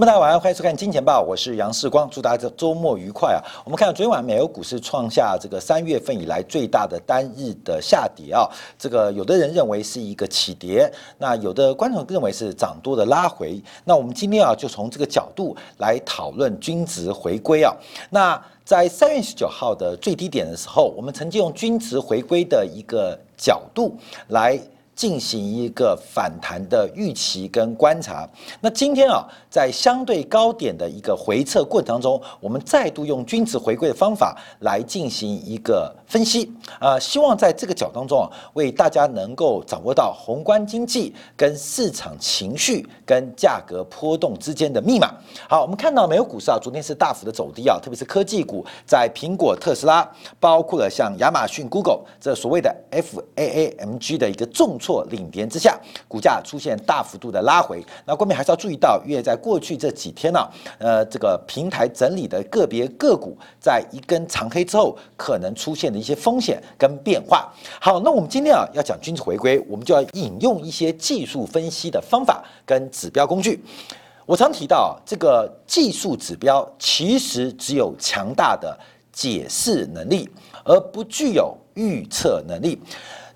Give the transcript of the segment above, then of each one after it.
朋友们，大家晚上好，欢迎收看《金钱报》，我是杨世光，祝大家周末愉快啊！我们看到昨天晚美国股市创下这个三月份以来最大的单日的下跌啊，这个有的人认为是一个起跌，那有的观众认为是涨多的拉回。那我们今天啊，就从这个角度来讨论均值回归啊。那在三月十九号的最低点的时候，我们曾经用均值回归的一个角度来。进行一个反弹的预期跟观察。那今天啊，在相对高点的一个回撤过程当中，我们再度用均值回归的方法来进行一个分析啊，希望在这个角当中啊，为大家能够掌握到宏观经济跟市场情绪跟价格波动之间的密码。好，我们看到美国股市啊，昨天是大幅的走低啊，特别是科技股，在苹果、特斯拉，包括了像亚马逊、Google 这所谓的 F A A M G 的一个重挫。领跌之下，股价出现大幅度的拉回。那后面还是要注意到，因为在过去这几天呢，呃，这个平台整理的个别个股，在一根长黑之后，可能出现的一些风险跟变化。好，那我们今天啊要讲均值回归，我们就要引用一些技术分析的方法跟指标工具。我常提到，这个技术指标其实只有强大的解释能力，而不具有预测能力。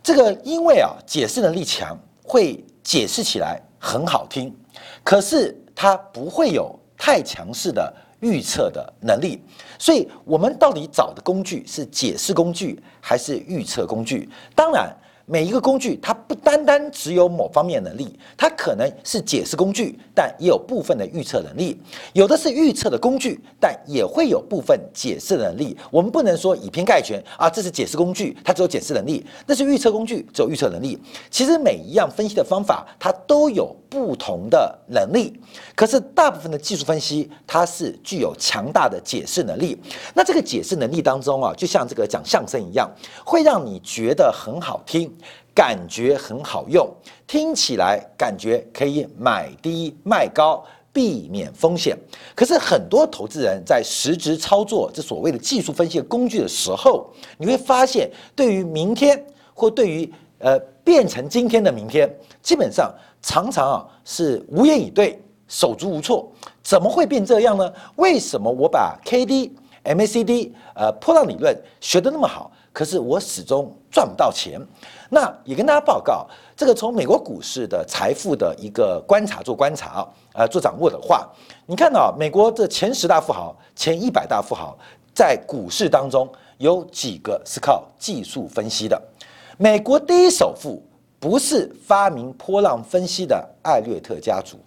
这个因为啊，解释能力强，会解释起来很好听，可是它不会有太强势的预测的能力，所以我们到底找的工具是解释工具还是预测工具？当然。每一个工具，它不单单只有某方面能力，它可能是解释工具，但也有部分的预测能力；有的是预测的工具，但也会有部分解释能力。我们不能说以偏概全啊，这是解释工具，它只有解释能力；那是预测工具，只有预测能力。其实每一样分析的方法，它都有不同的能力。可是大部分的技术分析，它是具有强大的解释能力。那这个解释能力当中啊，就像这个讲相声一样，会让你觉得很好听。感觉很好用，听起来感觉可以买低卖高，避免风险。可是很多投资人在实质操作这所谓的技术分析工具的时候，你会发现，对于明天或对于呃变成今天的明天，基本上常常啊是无言以对，手足无措。怎么会变这样呢？为什么我把 K D M A C D 呃波浪理论学得那么好？可是我始终赚不到钱，那也跟大家报告，这个从美国股市的财富的一个观察做观察啊，呃做掌握的话，你看到美国的前十大富豪、前一百大富豪在股市当中有几个是靠技术分析的？美国第一首富不是发明波浪分析的艾略特家族，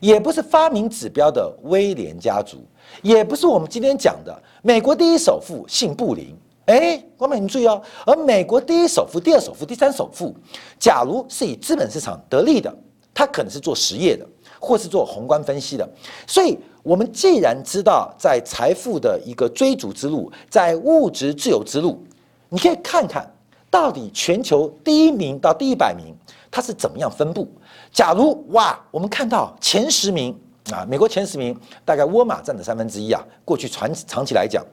也不是发明指标的威廉家族，也不是我们今天讲的美国第一首富姓布林。哎，光美，你注意哦。而美国第一首富、第二首富、第三首富，假如是以资本市场得利的，他可能是做实业的，或是做宏观分析的。所以，我们既然知道在财富的一个追逐之路，在物质自由之路，你可以看看到底全球第一名到第一百名它是怎么样分布。假如哇，我们看到前十名啊，美国前十名大概沃尔玛占的三分之一啊。过去传长期来讲。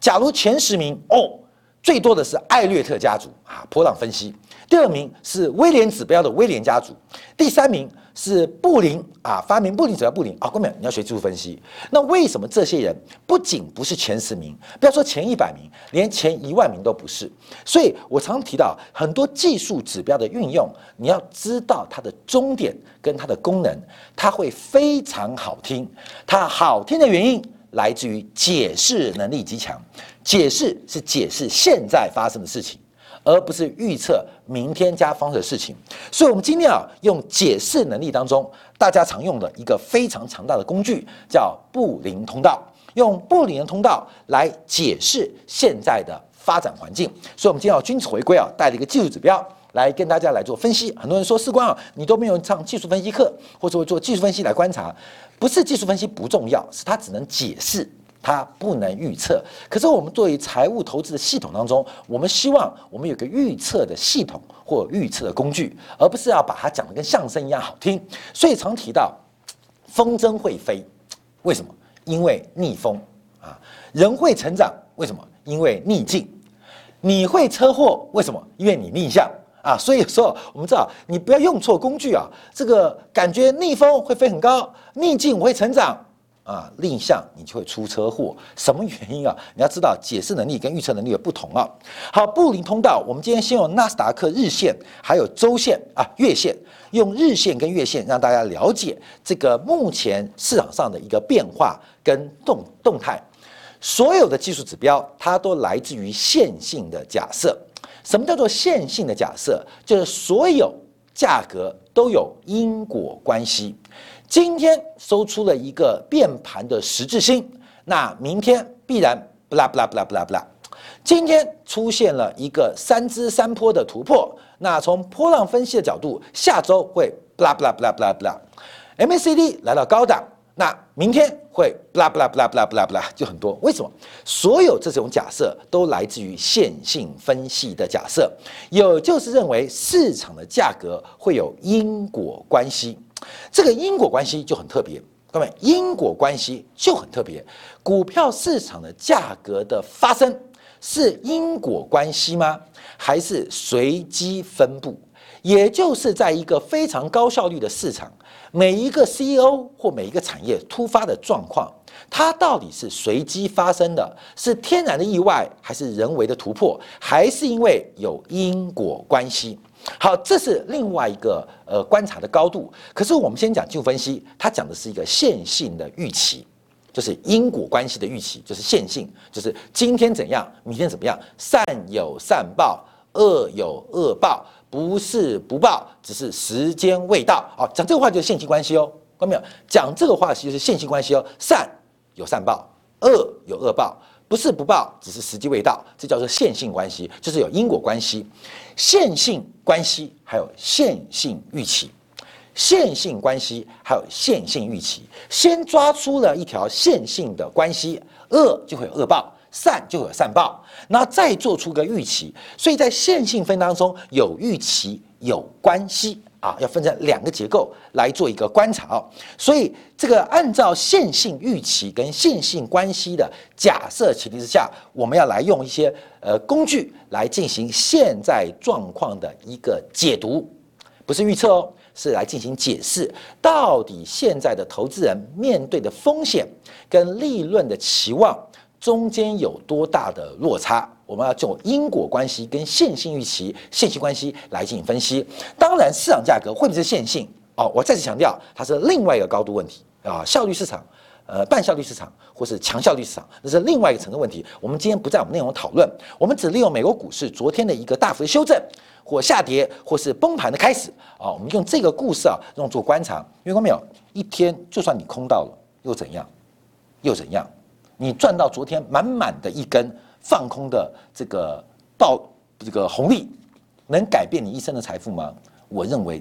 假如前十名哦，最多的是艾略特家族啊，波浪分析；第二名是威廉指标的威廉家族；第三名是布林啊，发明布林指标布林啊。各位，你要学技术分析，那为什么这些人不仅不是前十名，不要说前一百名，连前一万名都不是？所以我常提到很多技术指标的运用，你要知道它的终点跟它的功能，它会非常好听。它好听的原因。来自于解释能力极强，解释是解释现在发生的事情，而不是预测明天加方的事情。所以，我们今天啊，用解释能力当中大家常用的一个非常强大的工具，叫布林通道，用布林的通道来解释现在的发展环境。所以，我们今天要均值回归啊，带了一个技术指标来跟大家来做分析。很多人说，士官啊，你都没有上技术分析课，或者做技术分析来观察。不是技术分析不重要，是它只能解释，它不能预测。可是我们作为财务投资的系统当中，我们希望我们有个预测的系统或预测的工具，而不是要把它讲的跟相声一样好听。所以常提到风筝会飞，为什么？因为逆风啊。人会成长，为什么？因为逆境。你会车祸，为什么？因为你逆向。啊，所以说我们知道，你不要用错工具啊。这个感觉逆风会飞很高，逆境我会成长，啊，另向你就会出车祸。什么原因啊？你要知道解释能力跟预测能力的不同啊。好，布林通道，我们今天先用纳斯达克日线，还有周线啊月线，用日线跟月线让大家了解这个目前市场上的一个变化跟动动态。所有的技术指标，它都来自于线性的假设。什么叫做线性的假设？就是所有价格都有因果关系。今天收出了一个变盘的十字星，那明天必然不啦不啦不啦不啦不啦。今天出现了一个三支三坡的突破，那从波浪分析的角度，下周会不啦不啦不啦不啦不啦。MACD 来到高档，那明天会不啦不啦不啦不啦不啦不啦，就很多。为什么？所有这种假设都来自于线性分析的假设，有就是认为市场的价格会有因果关系。这个因果关系就很特别，各位，因果关系就很特别。股票市场的价格的发生是因果关系吗？还是随机分布？也就是在一个非常高效率的市场，每一个 CEO 或每一个产业突发的状况，它到底是随机发生的，是天然的意外，还是人为的突破，还是因为有因果关系？好，这是另外一个呃观察的高度。可是我们先讲技术分析，它讲的是一个线性的预期，就是因果关系的预期，就是线性，就是今天怎样，明天怎么样，善有善报，恶有恶报，不是不报，只是时间未到。好，讲这个话就是线性关系哦，看到没有？讲这个话其实是线性关系哦，善有善报，恶有恶报。不是不报，只是时机未到，这叫做线性关系，就是有因果关系。线性关系还有线性预期，线性关系还有线性预期。先抓出了一条线性的关系，恶就会有恶报，善就会有善报，那再做出个预期。所以在线性分当中有预期有关系。啊，要分成两个结构来做一个观察哦，所以这个按照线性预期跟线性关系的假设前提之下，我们要来用一些呃工具来进行现在状况的一个解读，不是预测哦，是来进行解释，到底现在的投资人面对的风险跟利润的期望中间有多大的落差。我们要就因果关系跟线性预期、线性关系来进行分析。当然，市场价格会不会是线性？哦，我再次强调，它是另外一个高度问题啊，效率市场、呃，半效率市场或是强效率市场，那是另外一个层次问题。我们今天不在我们内容讨论，我们只利用美国股市昨天的一个大幅的修正或下跌或是崩盘的开始啊，我们用这个故事啊，用做观察。因为没有一天，就算你空到了，又怎样？又怎样？你赚到昨天满满的一根。放空的这个报这个红利，能改变你一生的财富吗？我认为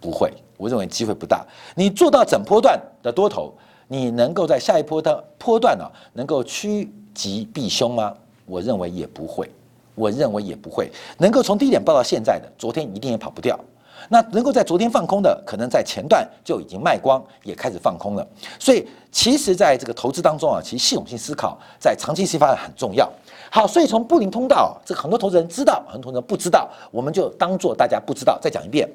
不会，我认为机会不大。你做到整波段的多头，你能够在下一波的波段呢，能够趋吉避凶吗？我认为也不会，我认为也不会。能够从低点报到现在的，昨天一定也跑不掉。那能够在昨天放空的，可能在前段就已经卖光，也开始放空了。所以，其实在这个投资当中啊，其实系统性思考在长期期发展很重要。好，所以从布林通道，这个很多投资人知道，很多投资人不知道，我们就当做大家不知道。再讲一遍，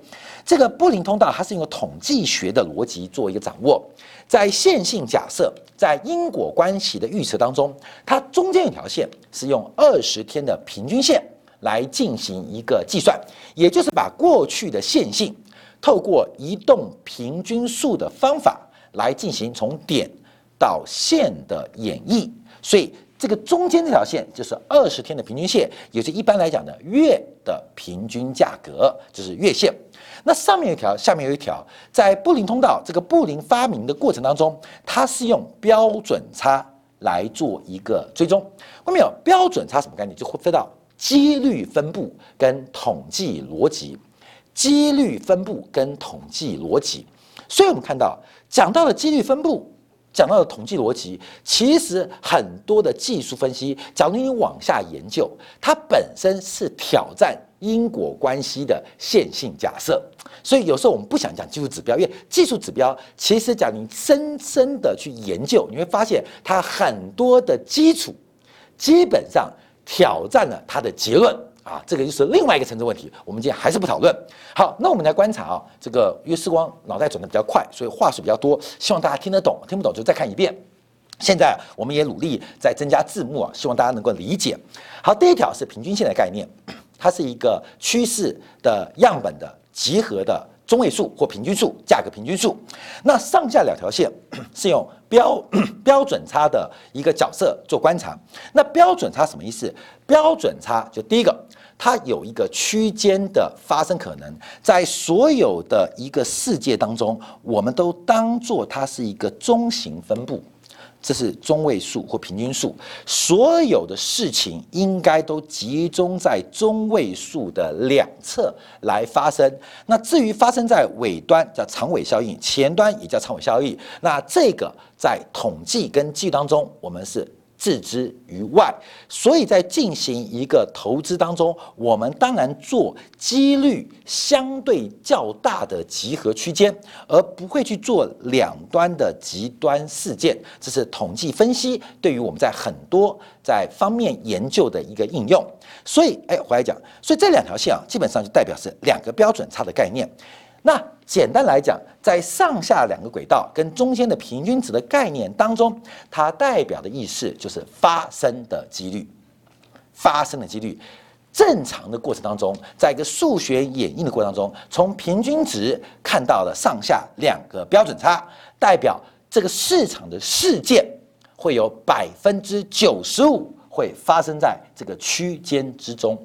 这个布林通道它是用统计学的逻辑做一个掌握，在线性假设、在因果关系的预测当中，它中间有条线是用二十天的平均线。来进行一个计算，也就是把过去的线性透过移动平均数的方法来进行从点到线的演绎。所以这个中间这条线就是二十天的平均线，也是一般来讲的月的平均价格，就是月线。那上面一条，下面有一条，在布林通道这个布林发明的过程当中，它是用标准差来做一个追踪。后面有标准差什么概念？就会飞到。几率分布跟统计逻辑，几率分布跟统计逻辑，所以我们看到讲到了几率分布，讲到了统计逻辑，其实很多的技术分析，假如你往下研究，它本身是挑战因果关系的线性假设。所以有时候我们不想讲技术指标，因为技术指标其实讲你深深的去研究，你会发现它很多的基础基本上。挑战了他的结论啊，这个就是另外一个层次问题。我们今天还是不讨论。好，那我们来观察啊，这个因为时光脑袋转的比较快，所以话术比较多，希望大家听得懂，听不懂就再看一遍。现在我们也努力在增加字幕啊，希望大家能够理解。好，第一条是平均线的概念，它是一个趋势的样本的集合的中位数或平均数，价格平均数。那上下两条线 是用标 标准差的一个角色做观察。那标准差什么意思？标准差就第一个，它有一个区间的发生可能，在所有的一个世界当中，我们都当做它是一个中型分布。这是中位数或平均数，所有的事情应该都集中在中位数的两侧来发生。那至于发生在尾端叫长尾效应，前端也叫长尾效应。那这个在统计跟计当中，我们是。置之于外，所以在进行一个投资当中，我们当然做几率相对较大的集合区间，而不会去做两端的极端事件。这是统计分析对于我们在很多在方面研究的一个应用。所以，哎，回来讲，所以这两条线啊，基本上就代表是两个标准差的概念。那简单来讲，在上下两个轨道跟中间的平均值的概念当中，它代表的意思就是发生的几率，发生的几率。正常的过程当中，在一个数学演绎的过程当中，从平均值看到了上下两个标准差，代表这个市场的事件会有百分之九十五会发生在这个区间之中。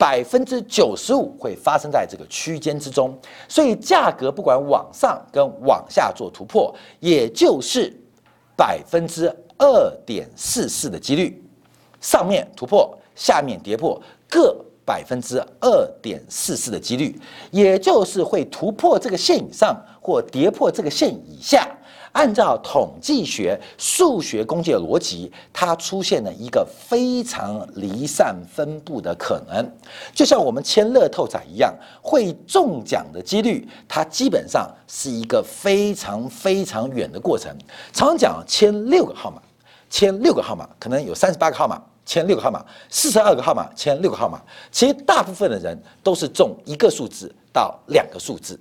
百分之九十五会发生在这个区间之中，所以价格不管往上跟往下做突破，也就是百分之二点四四的几率，上面突破，下面跌破，各百分之二点四四的几率，也就是会突破这个线以上或跌破这个线以下。按照统计学、数学工具的逻辑，它出现了一个非常离散分布的可能，就像我们签乐透彩一样，会中奖的几率，它基本上是一个非常非常远的过程。常讲签六个号码，签六个号码，可能有三十八个号码，签六个号码，四十二个号码，签六个号码，其实大部分的人都是中一个数字到两个数字。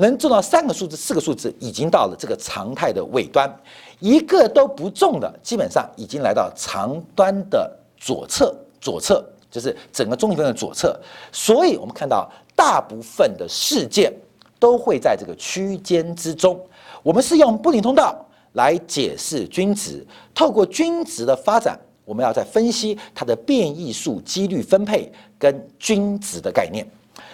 能中到三个数字、四个数字，已经到了这个常态的尾端；一个都不中的，基本上已经来到长端的左侧。左侧就是整个中型分的左侧。所以，我们看到大部分的事件都会在这个区间之中。我们是用布林通道来解释均值，透过均值的发展，我们要再分析它的变异数几率分配跟均值的概念。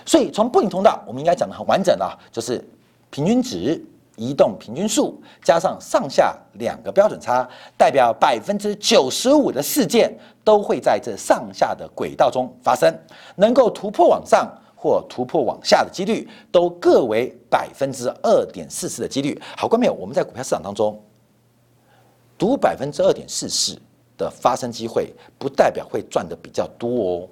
所以从布林通道，我们应该讲的很完整了，就是平均值、移动平均数加上上下两个标准差，代表百分之九十五的事件都会在这上下的轨道中发生，能够突破往上或突破往下的几率，都各为百分之二点四四的几率。好，观众朋友，我们在股票市场当中赌百分之二点四四的发生机会，不代表会赚的比较多哦。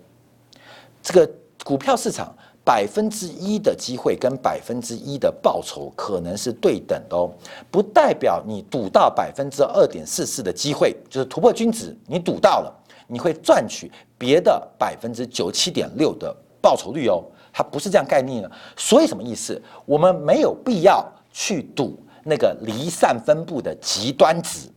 这个股票市场。百分之一的机会跟百分之一的报酬可能是对等的哦，不代表你赌到百分之二点四四的机会就是突破均值，你赌到了，你会赚取别的百分之九七点六的报酬率哦，它不是这样概念的。所以什么意思？我们没有必要去赌那个离散分布的极端值。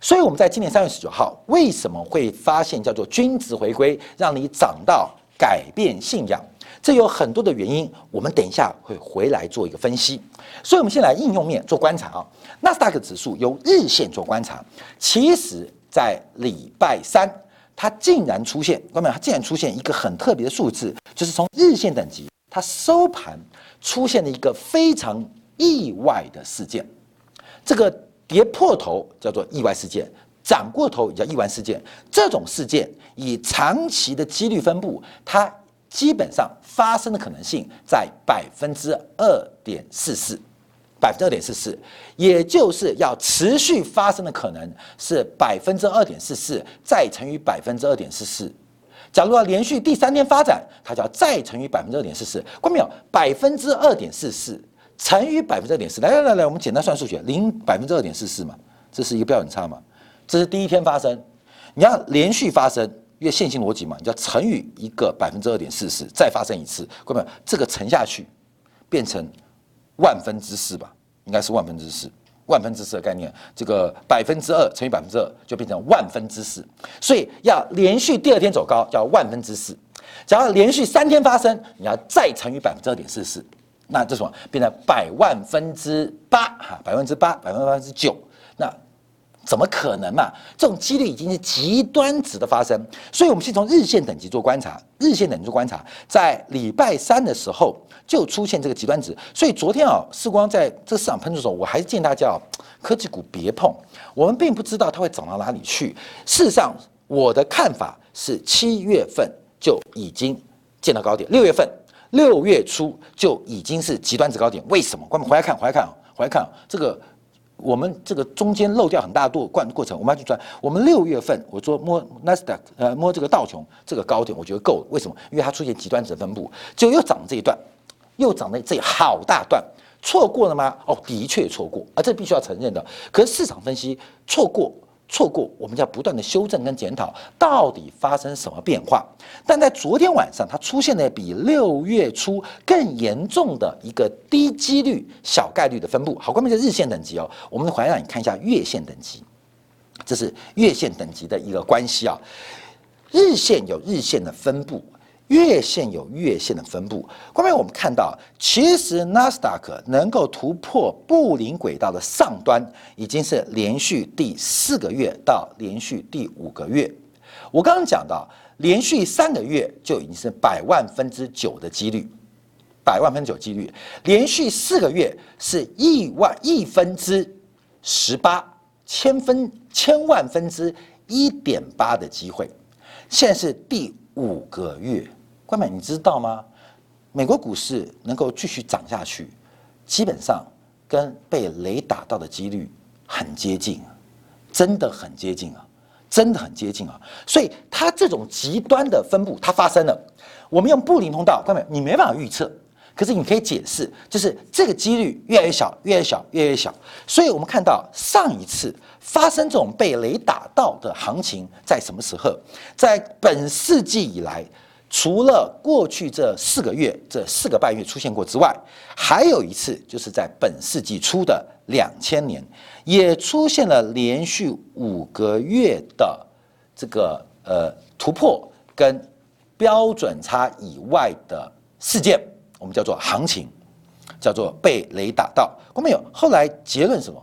所以我们在今年三月十九号为什么会发现叫做均值回归，让你涨到改变信仰？这有很多的原因，我们等一下会回来做一个分析。所以，我们先来应用面做观察啊。纳斯达克指数由日线做观察，其实在礼拜三，它竟然出现，各位它竟然出现一个很特别的数字，就是从日线等级，它收盘出现了一个非常意外的事件。这个跌破头叫做意外事件，涨过头也叫意外事件。这种事件以长期的几率分布，它。基本上发生的可能性在百分之二点四四，百分之二点四四，也就是要持续发生的可能是百分之二点四四再乘以百分之二点四四。假如要连续第三天发展，它就要再乘以百分之二点四四。关没有？百分之二点四四乘以百分之二点四，来来来来，我们简单算数学，零百分之二点四四嘛，这是一个标准差嘛，这是第一天发生，你要连续发生。因为线性逻辑嘛，你要乘以一个百分之二点四四，再发生一次，各位，这个乘下去变成万分之四吧，应该是万分之四。万分之四的概念，这个百分之二乘以百分之二就变成万分之四，所以要连续第二天走高叫万分之四，只要连续三天发生，你要再乘以百分之二点四四，那这什么变成百万分之八哈，百分之八，百分之九，那。怎么可能嘛？这种几率已经是极端值的发生，所以我们先从日线等级做观察。日线等级做观察，在礼拜三的时候就出现这个极端值。所以昨天啊，世光在这市场喷出的时候，我还是建议大家哦科技股别碰。我们并不知道它会涨到哪里去。事实上，我的看法是七月份就已经见到高点，六月份六月初就已经是极端值高点。为什么？我们回来看，回来看，回来看这个。我们这个中间漏掉很大度过过程，我们要去赚。我们六月份我说摸纳斯达克，呃，摸这个道琼这个高点，我觉得够了。为什么？因为它出现极端值分布，就又涨这一段，又涨了这好大段，错过了吗？哦，的确错过，啊，这必须要承认的。可是市场分析错过。错过，我们要不断的修正跟检讨，到底发生什么变化？但在昨天晚上，它出现了比六月初更严重的一个低几率、小概率的分布。好，关键是日线等级哦。我们回来让你看一下月线等级，这是月线等级的一个关系啊。日线有日线的分布。月线有月线的分布，后面我们看到，其实纳斯达克能够突破布林轨道的上端，已经是连续第四个月到连续第五个月。我刚刚讲到，连续三个月就已经是百万分之九的几率，百万分之九几率；连续四个月是亿万亿分之十八，千分千万分之一点八的机会。现在是第五个月。关美，你知道吗？美国股市能够继续涨下去，基本上跟被雷打到的几率很接近，真的很接近啊，真的很接近啊。所以它这种极端的分布，它发生了。我们用布林通道，关美，你没办法预测，可是你可以解释，就是这个几率越来越小，越来越小，越来越小。所以我们看到上一次发生这种被雷打到的行情在什么时候？在本世纪以来。除了过去这四个月、这四个半月出现过之外，还有一次就是在本世纪初的两千年，也出现了连续五个月的这个呃突破跟标准差以外的事件，我们叫做行情，叫做被雷打到。我们有后来结论什么？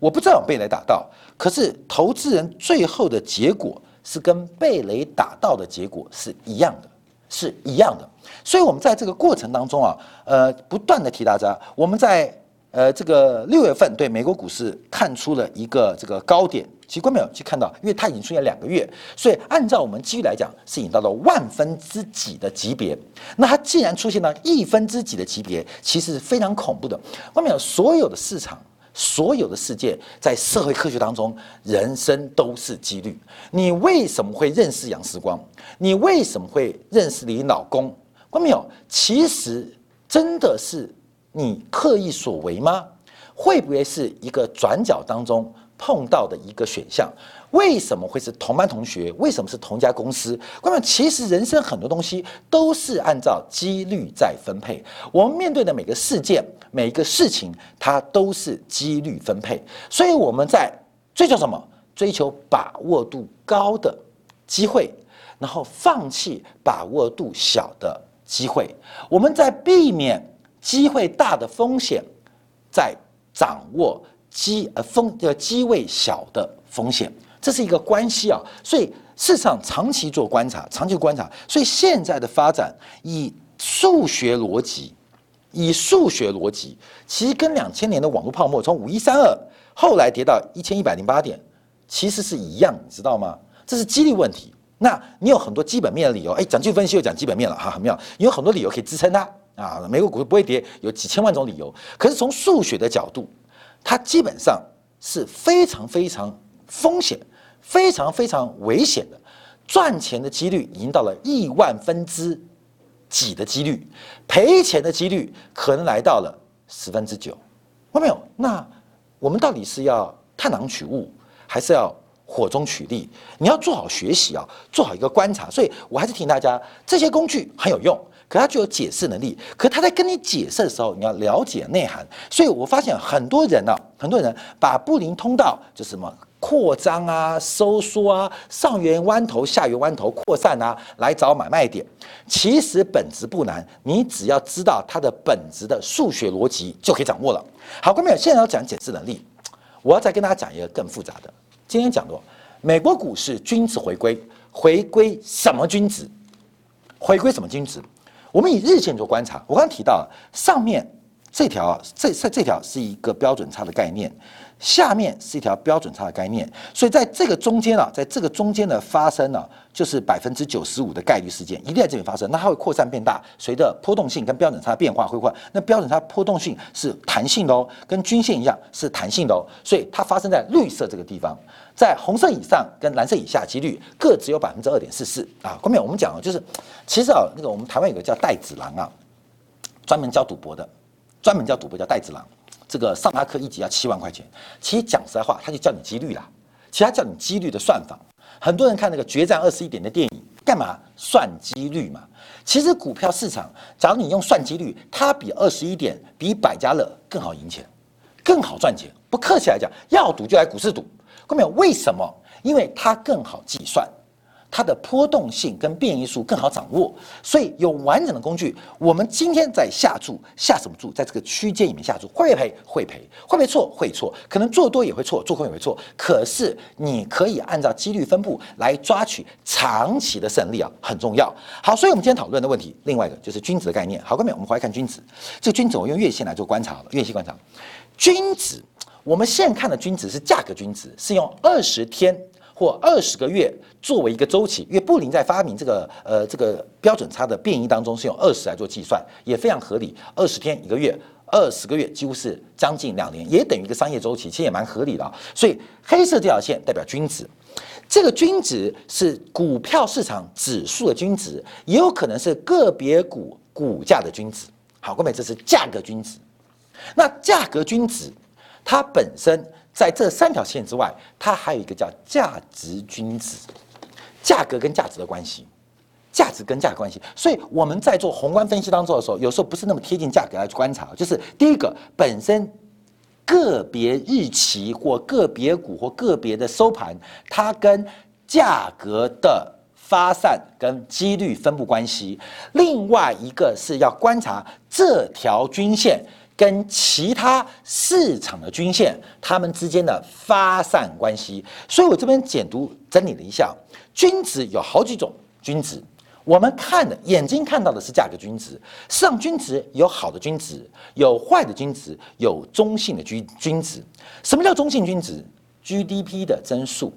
我不知道被雷打到，可是投资人最后的结果是跟被雷打到的结果是一样的。是一样的，所以，我们在这个过程当中啊，呃，不断的提大家，我们在呃这个六月份对美国股市看出了一个这个高点，奇怪没有？去看到，因为它已经出现两个月，所以按照我们机遇来讲，是引到了万分之几的级别。那它既然出现了亿分之几的级别，其实是非常恐怖的。外面有所有的市场。所有的世界在社会科学当中，人生都是几率。你为什么会认识杨时光？你为什么会认识你老公？关没有？其实真的是你刻意所为吗？会不会是一个转角当中碰到的一个选项？为什么会是同班同学？为什么是同家公司？关键其实人生很多东西都是按照几率在分配。我们面对的每个事件、每一个事情，它都是几率分配。所以我们在追求什么？追求把握度高的机会，然后放弃把握度小的机会。我们在避免机会大的风险，在掌握机呃风呃机位小的风险。这是一个关系啊，所以市场长期做观察，长期观察，所以现在的发展以数学逻辑，以数学逻辑，其实跟两千年的网络泡沫从五一三二后来跌到一千一百零八点，其实是一样，你知道吗？这是几率问题。那你有很多基本面的理由，哎，讲技术分析又讲基本面了哈，很妙。你有很多理由可以支撑它啊，美国股市不会跌，有几千万种理由。可是从数学的角度，它基本上是非常非常风险。非常非常危险的，赚钱的几率已经到了亿万分之几的几率，赔钱的几率可能来到了十分之九。看到没有？那我们到底是要探囊取物，还是要火中取栗，你要做好学习啊，做好一个观察。所以我还是提醒大家，这些工具很有用，可它具有解释能力。可它在跟你解释的时候，你要了解内涵。所以我发现很多人呢，很多人把布林通道就什么扩张啊、收缩啊、上缘弯头、下缘弯头、扩散啊，来找买卖点。其实本质不难，你只要知道它的本质的数学逻辑就可以掌握了。好，各位朋友，现在要讲解释能力，我要再跟大家讲一个更复杂的。今天讲过，美国股市均值回归，回归什么均值？回归什么均值？我们以日线做观察。我刚刚提到上面这条，这这这条是一个标准差的概念。下面是一条标准差的概念，所以在这个中间啊，在这个中间的发生呢，就是百分之九十五的概率事件一定在这里发生，那它会扩散变大，随着波动性跟标准差变化会换，那标准差波动性是弹性的哦，跟均线一样是弹性的哦，所以它发生在绿色这个地方，在红色以上跟蓝色以下几率各只有百分之二点四四啊。后面我们讲啊，就是其实啊，那个我们台湾有个叫戴子郎啊，专门教赌博的，专门教赌博叫戴子郎。这个上他课一集要七万块钱，其实讲实在话，他就教你几率啦，其他教你几率的算法。很多人看那个决战二十一点的电影，干嘛算几率嘛？其实股票市场，假如你用算几率，它比二十一点、比百家乐更好赢钱，更好赚钱。不客气来讲，要赌就来股市赌。各位，为什么？因为它更好计算。它的波动性跟变异数更好掌握，所以有完整的工具。我们今天在下注，下什么注？在这个区间里面下注，会不会赔？会赔。会不会错？会错。可能做多也会错，做空也会错。可是你可以按照几率分布来抓取长期的胜利啊，很重要。好，所以我们今天讨论的问题，另外一个就是均值的概念。好，各位，我们回来看均值。这个均值我用月线来做观察了，月线观察均值。我们现看的均值是价格均值，是用二十天。或二十个月作为一个周期，因为布林在发明这个呃这个标准差的变异当中是用二十来做计算，也非常合理。二十天一个月，二十个月几乎是将近两年，也等于一个商业周期，其实也蛮合理的。所以黑色这条线代表均值，这个均值是股票市场指数的均值，也有可能是个别股股价的均值。好，各位，这是价格均值。那价格均值它本身。在这三条线之外，它还有一个叫价值均值，价格跟价值的关系，价值跟价格关系。所以我们在做宏观分析当中的时候，有时候不是那么贴近价格来去观察，就是第一个本身个别日期或个别股或个别的收盘，它跟价格的发散跟几率分布关系。另外一个是要观察这条均线。跟其他市场的均线，它们之间的发散关系，所以我这边简读整理了一下，均值有好几种均值，我们看的眼睛看到的是价格均值，市场均值有好的均值，有坏的均值，有中性的均均值。什么叫中性均值？GDP 的增速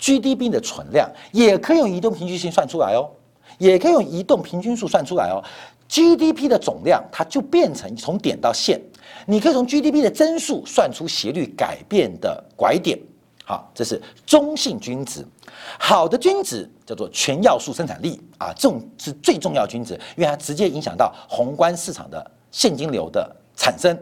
，GDP 的存量，也可以用移动平均线算出来哦，也可以用移动平均数算出来哦。GDP 的总量，它就变成从点到线，你可以从 GDP 的增速算出斜率改变的拐点。好，这是中性均值。好的均值叫做全要素生产力啊，这种是最重要均值，因为它直接影响到宏观市场的现金流的产生。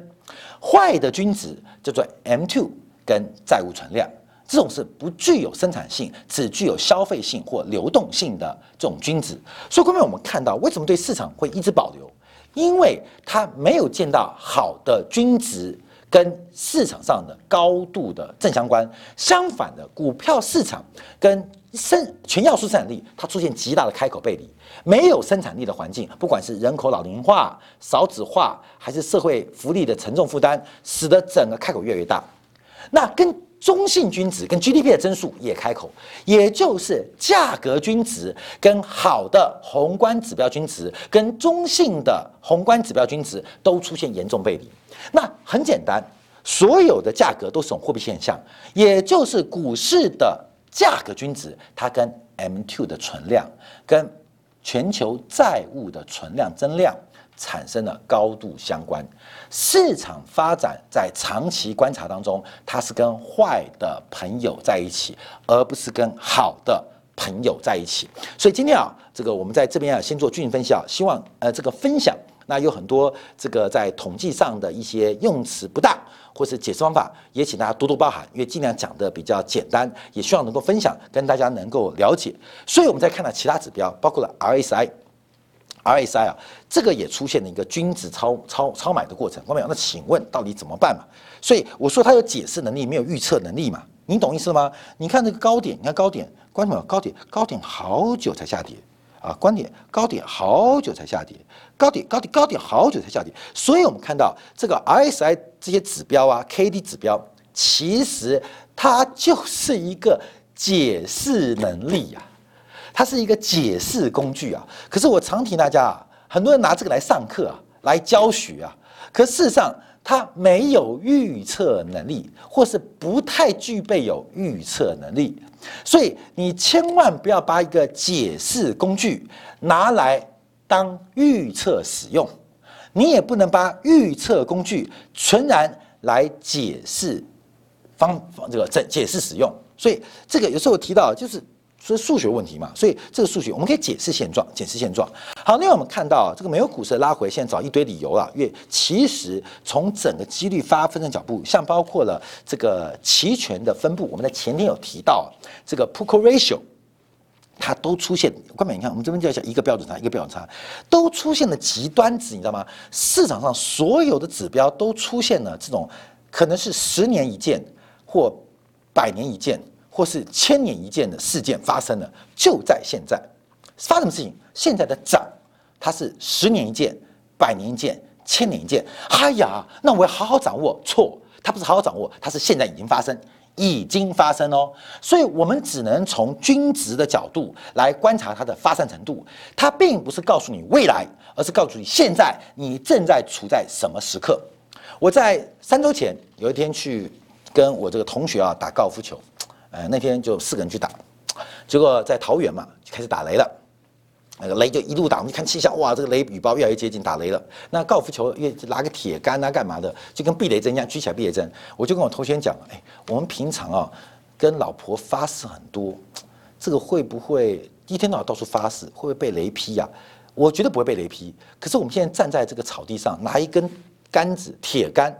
坏的均值叫做 M2 跟债务存量。这种是不具有生产性，只具有消费性或流动性的这种均值。所以，后面我们看到为什么对市场会一直保留？因为它没有见到好的均值跟市场上的高度的正相关。相反的，股票市场跟生全要素生产力它出现极大的开口背离。没有生产力的环境，不管是人口老龄化、少子化，还是社会福利的沉重负担，使得整个开口越来越大。那跟中性均值跟 GDP 的增速也开口，也就是价格均值跟好的宏观指标均值跟中性的宏观指标均值都出现严重背离。那很简单，所有的价格都是种货币现象，也就是股市的价格均值，它跟 M2 的存量跟全球债务的存量增量。产生了高度相关，市场发展在长期观察当中，它是跟坏的朋友在一起，而不是跟好的朋友在一起。所以今天啊，这个我们在这边啊，先做均匀分析啊，希望呃这个分享那有很多这个在统计上的一些用词不当，或是解释方法，也请大家多多包涵，因为尽量讲的比较简单，也希望能够分享，跟大家能够了解。所以我们再看到其他指标，包括了 RSI RSI 啊，这个也出现了一个均值超超超买的过程。朋友那请问到底怎么办嘛？所以我说它有解释能力，没有预测能力嘛？你懂意思吗？你看这个高点，你看高点，观众朋友，高点高点好久才下跌。啊，观点高点好久才下跌，高点高点高点好久才下跌，所以我们看到这个 RSI 这些指标啊，KD 指标，其实它就是一个解释能力呀，它是一个解释工具啊。可是我常提大家啊，很多人拿这个来上课啊，来教学啊，可事实上它没有预测能力，或是不太具备有预测能力。所以你千万不要把一个解释工具拿来当预测使用，你也不能把预测工具纯然来解释方这个解解释使用。所以这个有时候我提到就是。是数学问题嘛，所以这个数学我们可以解释现状，解释现状。好，另外我们看到这个没有股市拉回，现在找一堆理由了。因为其实从整个几率发分成脚步，像包括了这个期权的分布，我们在前天有提到这个 Put Ratio，它都出现。关美，你看我们这边叫一个标准差，一个标准差，都出现了极端值，你知道吗？市场上所有的指标都出现了这种可能是十年一见或百年一见。或是千年一见的事件发生了，就在现在，发生什么事情？现在的涨，它是十年一见、百年一见、千年一见。哎呀，那我要好好掌握。错，它不是好好掌握，它是现在已经发生，已经发生哦。所以我们只能从均值的角度来观察它的发散程度。它并不是告诉你未来，而是告诉你现在你正在处在什么时刻。我在三周前有一天去跟我这个同学啊打高尔夫球。呃，那天就四个人去打，结果在桃园嘛，就开始打雷了。那个雷就一路打，我们一看气象，哇，这个雷雨包越来越接近，打雷了。那高尔夫球越拿个铁杆啊，干嘛的，就跟避雷针一样，举起来避雷针。我就跟我同学讲，哎，我们平常啊，跟老婆发誓很多，这个会不会一天到晚到处发誓，会不会被雷劈呀？我绝对不会被雷劈。可是我们现在站在这个草地上，拿一根杆子，铁杆，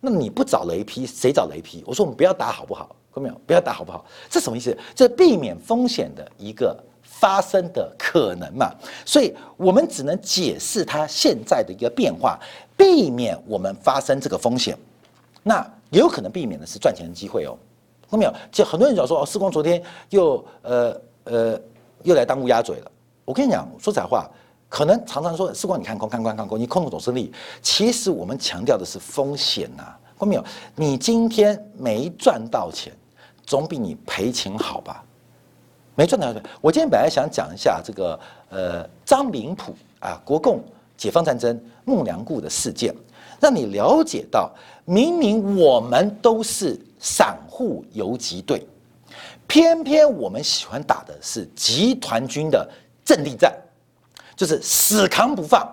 那你不找雷劈，谁找雷劈？我说我们不要打好不好？看到没有？不要打好不好？这什么意思？这避免风险的一个发生的可能嘛。所以我们只能解释它现在的一个变化，避免我们发生这个风险。那也有可能避免的是赚钱的机会哦。看到没有？就很多人讲说哦，时光昨天又呃呃又来当乌鸦嘴了。我跟你讲，说实在话，可能常常说时光你看空看空看空，你空总是利。其实我们强调的是风险呐。看到没有？你今天没赚到钱。总比你赔钱好吧？没赚到钱。我今天本来想讲一下这个呃张灵甫啊，国共解放战争孟良崮的事件，让你了解到，明明我们都是散户游击队，偏偏我们喜欢打的是集团军的阵地战，就是死扛不放。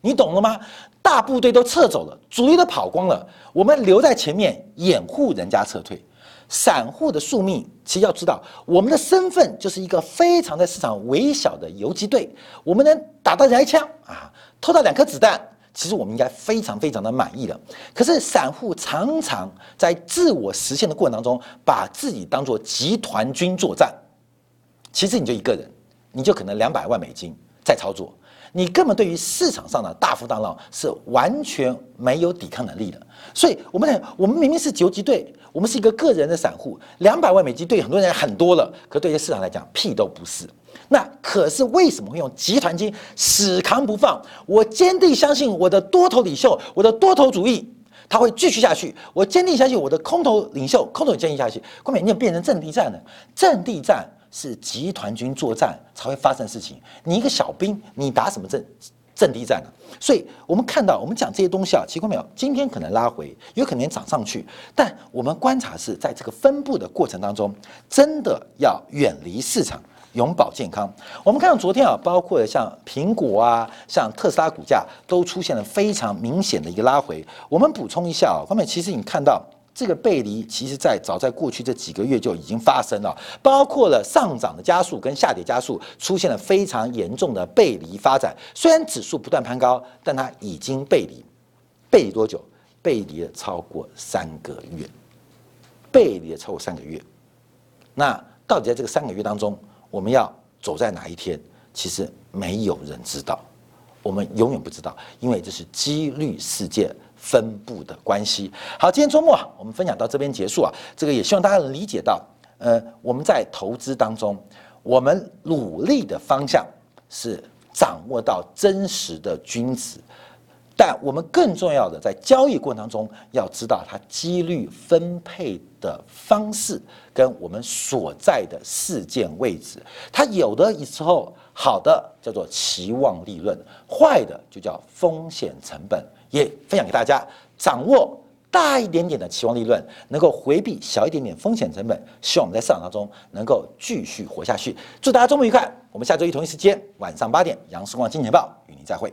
你懂了吗？大部队都撤走了，主力都跑光了，我们留在前面掩护人家撤退。散户的宿命，其实要知道，我们的身份就是一个非常在市场微小的游击队。我们能打到人一枪啊，偷到两颗子弹，其实我们应该非常非常的满意了。可是散户常常在自我实现的过程当中，把自己当做集团军作战，其实你就一个人，你就可能两百万美金在操作，你根本对于市场上的大幅大浪是完全没有抵抗能力的。所以，我们我们明明是游击队。我们是一个个人的散户，两百万美金对很多人很多了，可对于市场来讲屁都不是。那可是为什么会用集团军死扛不放？我坚定相信我的多头领袖，我的多头主义，他会继续下去。我坚定相信我的空头领袖，空头坚定下去。后面你就变成阵地战了，阵地战是集团军作战才会发生的事情。你一个小兵，你打什么阵？阵地战呢，所以我们看到，我们讲这些东西啊，奇怪没有？今天可能拉回，有可能涨上去，但我们观察是在这个分布的过程当中，真的要远离市场，永保健康。我们看到昨天啊，包括像苹果啊，像特斯拉股价都出现了非常明显的一个拉回。我们补充一下啊，后面其实你看到这个背离其实在早在过去这几个月就已经发生了，包括了上涨的加速跟下跌加速出现了非常严重的背离发展。虽然指数不断攀高，但它已经背离，背离多久？背离了超过三个月，背离了超过三个月。那到底在这个三个月当中，我们要走在哪一天？其实没有人知道，我们永远不知道，因为这是几率事件。分布的关系。好，今天周末啊，我们分享到这边结束啊。这个也希望大家能理解到，呃，我们在投资当中，我们努力的方向是掌握到真实的君子，但我们更重要的在交易过程当中，要知道它几率分配的方式跟我们所在的事件位置。它有的时候好的叫做期望利润，坏的就叫风险成本。也分享给大家，掌握大一点点的期望利润，能够回避小一点点风险成本，希望我们在市场当中能够继续活下去。祝大家周末愉快！我们下周一同一时间晚上八点，杨世光金钱报与您再会。